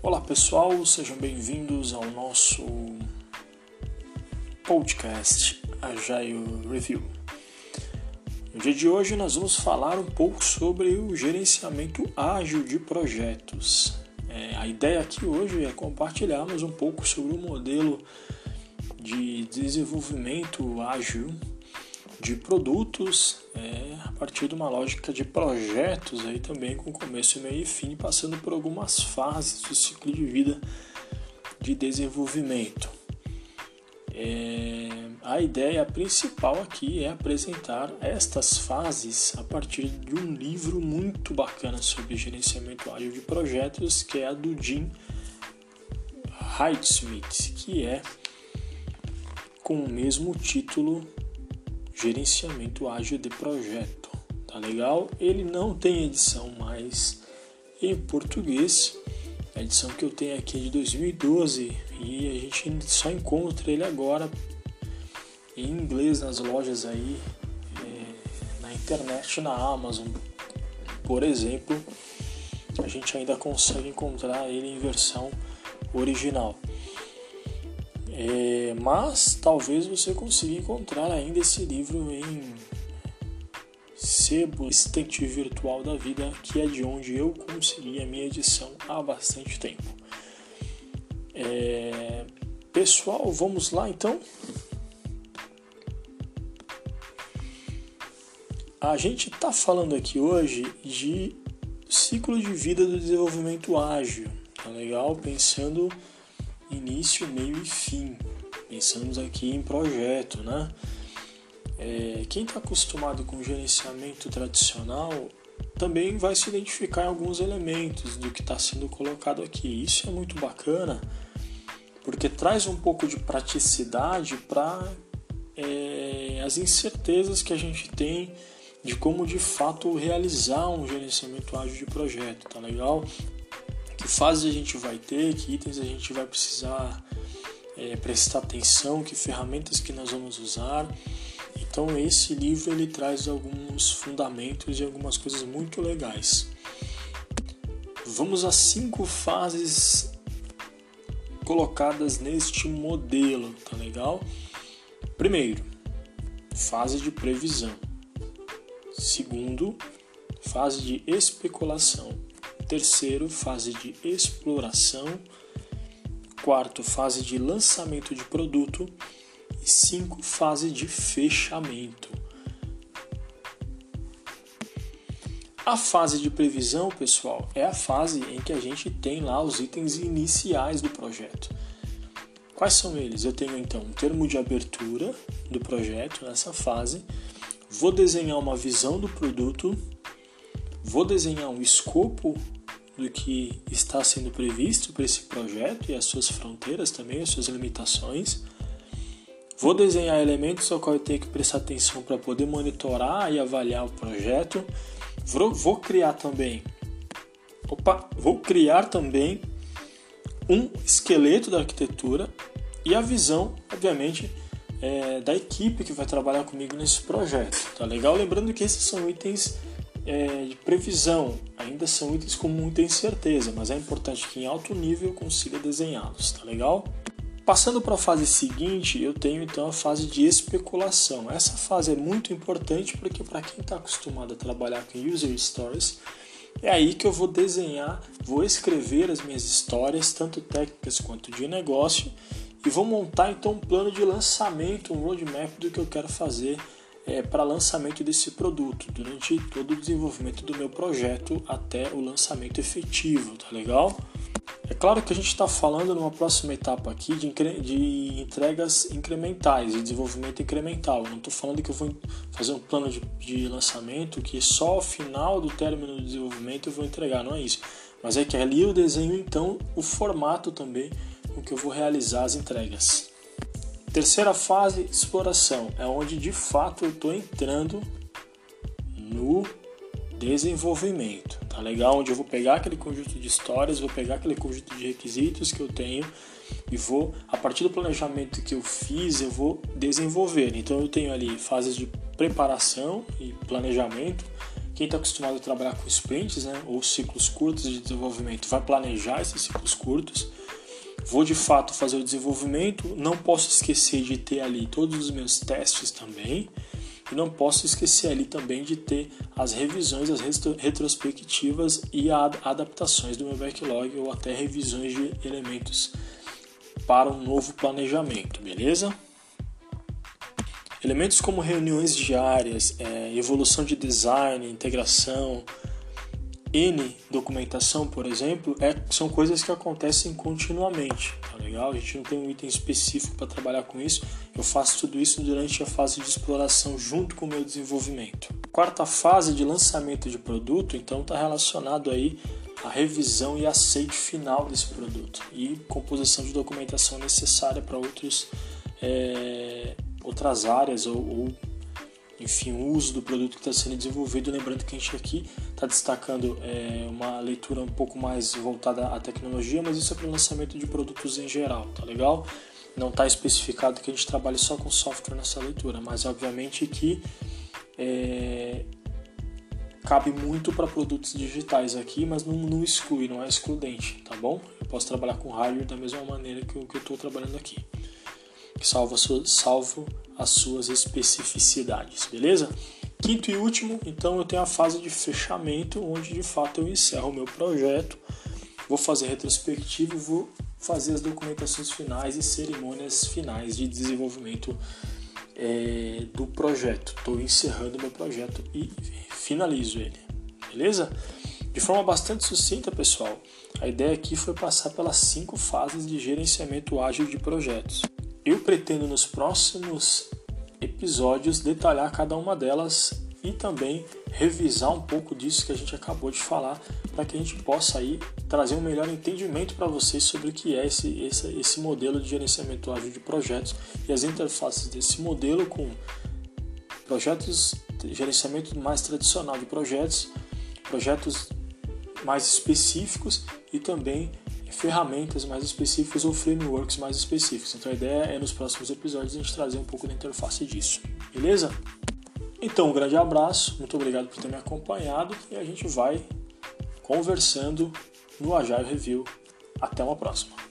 Olá pessoal, sejam bem-vindos ao nosso podcast Agile Review. No dia de hoje nós vamos falar um pouco sobre o gerenciamento ágil de projetos. É, a ideia aqui hoje é compartilharmos um pouco sobre o modelo de desenvolvimento ágil de produtos é, a partir de uma lógica de projetos aí também com começo, meio e fim, passando por algumas fases do ciclo de vida de desenvolvimento. É, a ideia principal aqui é apresentar estas fases a partir de um livro muito bacana sobre gerenciamento ágil de projetos, que é a do Jim Heidsmith, que é com o mesmo título Gerenciamento Ágil de Projeto. Tá legal? Ele não tem edição mais em português. A edição que eu tenho aqui é de 2012 e a gente só encontra ele agora em inglês nas lojas aí, é, na internet, na Amazon, por exemplo. A gente ainda consegue encontrar ele em versão original. É, mas talvez você consiga encontrar ainda esse livro em sebo estante virtual da vida, que é de onde eu consegui a minha edição há bastante tempo. É, pessoal, vamos lá então. A gente está falando aqui hoje de ciclo de vida do desenvolvimento ágil, tá legal? Pensando início, meio e fim. Pensamos aqui em projeto, né? É, quem está acostumado com gerenciamento tradicional também vai se identificar em alguns elementos do que está sendo colocado aqui. Isso é muito bacana porque traz um pouco de praticidade para é, as incertezas que a gente tem de como de fato realizar um gerenciamento ágil de projeto, tá legal? Fases a gente vai ter, que itens a gente vai precisar é, prestar atenção, que ferramentas que nós vamos usar. Então esse livro ele traz alguns fundamentos e algumas coisas muito legais. Vamos às cinco fases colocadas neste modelo, tá legal? Primeiro, fase de previsão. Segundo, fase de especulação. Terceiro, fase de exploração. Quarto, fase de lançamento de produto. E cinco, fase de fechamento. A fase de previsão, pessoal, é a fase em que a gente tem lá os itens iniciais do projeto. Quais são eles? Eu tenho então um termo de abertura do projeto nessa fase, vou desenhar uma visão do produto, vou desenhar um escopo do que está sendo previsto para esse projeto e as suas fronteiras também, as suas limitações. Vou desenhar elementos ao qual eu tenho que prestar atenção para poder monitorar e avaliar o projeto. Vou, criar também, opa, vou criar também um esqueleto da arquitetura e a visão, obviamente, é, da equipe que vai trabalhar comigo nesse projeto. Tá legal? Lembrando que esses são itens é, de previsão ainda são itens com muita incerteza, mas é importante que em alto nível consiga desenhá-los, tá legal? Passando para a fase seguinte, eu tenho então a fase de especulação. Essa fase é muito importante porque para quem está acostumado a trabalhar com user stories, é aí que eu vou desenhar, vou escrever as minhas histórias, tanto técnicas quanto de negócio, e vou montar então um plano de lançamento, um roadmap do que eu quero fazer é, para lançamento desse produto, durante todo o desenvolvimento do meu projeto até o lançamento efetivo, tá legal? É claro que a gente está falando numa próxima etapa aqui de, de entregas incrementais, de desenvolvimento incremental. Eu não estou falando que eu vou fazer um plano de, de, lançamento que só ao final do término do desenvolvimento eu vou entregar, não é isso. Mas é que ali eu desenho então o formato também com que eu vou realizar as entregas. Terceira fase, exploração, é onde de fato eu estou entrando no desenvolvimento, tá legal? Onde eu vou pegar aquele conjunto de histórias, vou pegar aquele conjunto de requisitos que eu tenho e vou, a partir do planejamento que eu fiz, eu vou desenvolver. Então eu tenho ali fases de preparação e planejamento, Quem está acostumado a trabalhar com sprints, né, ou ciclos curtos de desenvolvimento, vai planejar esses ciclos curtos. Vou de fato fazer o desenvolvimento, não posso esquecer de ter ali todos os meus testes também. E não posso esquecer ali também de ter as revisões, as retrospectivas e adaptações do meu backlog ou até revisões de elementos para um novo planejamento, beleza? Elementos como reuniões diárias, é, evolução de design, integração, N documentação, por exemplo, é, são coisas que acontecem continuamente, tá legal? A gente não tem um item específico para trabalhar com isso. Eu faço tudo isso durante a fase de exploração junto com o meu desenvolvimento. Quarta fase de lançamento de produto, então está relacionado aí à revisão e aceite final desse produto e composição de documentação necessária para outros é, outras áreas ou, ou enfim, o uso do produto que está sendo desenvolvido. Lembrando que a gente aqui está destacando é, uma leitura um pouco mais voltada à tecnologia, mas isso é para o lançamento de produtos em geral, tá legal? Não está especificado que a gente trabalhe só com software nessa leitura, mas obviamente que é, cabe muito para produtos digitais aqui, mas não, não, exclui, não é excludente, tá bom? Eu posso trabalhar com hardware da mesma maneira que eu estou trabalhando aqui salvo, salvo as suas especificidades, beleza? Quinto e último, então eu tenho a fase de fechamento, onde de fato eu encerro o meu projeto, vou fazer retrospectivo, vou fazer as documentações finais e cerimônias finais de desenvolvimento é, do projeto. Estou encerrando meu projeto e finalizo ele, beleza? De forma bastante sucinta, pessoal, a ideia aqui foi passar pelas cinco fases de gerenciamento ágil de projetos. Eu pretendo nos próximos episódios detalhar cada uma delas e também revisar um pouco disso que a gente acabou de falar para que a gente possa aí trazer um melhor entendimento para vocês sobre o que é esse, esse, esse modelo de gerenciamento ágil de projetos e as interfaces desse modelo com projetos, gerenciamento mais tradicional de projetos, projetos mais específicos e também ferramentas mais específicas ou frameworks mais específicos. Então a ideia é nos próximos episódios a gente trazer um pouco da interface disso, beleza? Então um grande abraço, muito obrigado por ter me acompanhado e a gente vai conversando no Agile Review. Até uma próxima.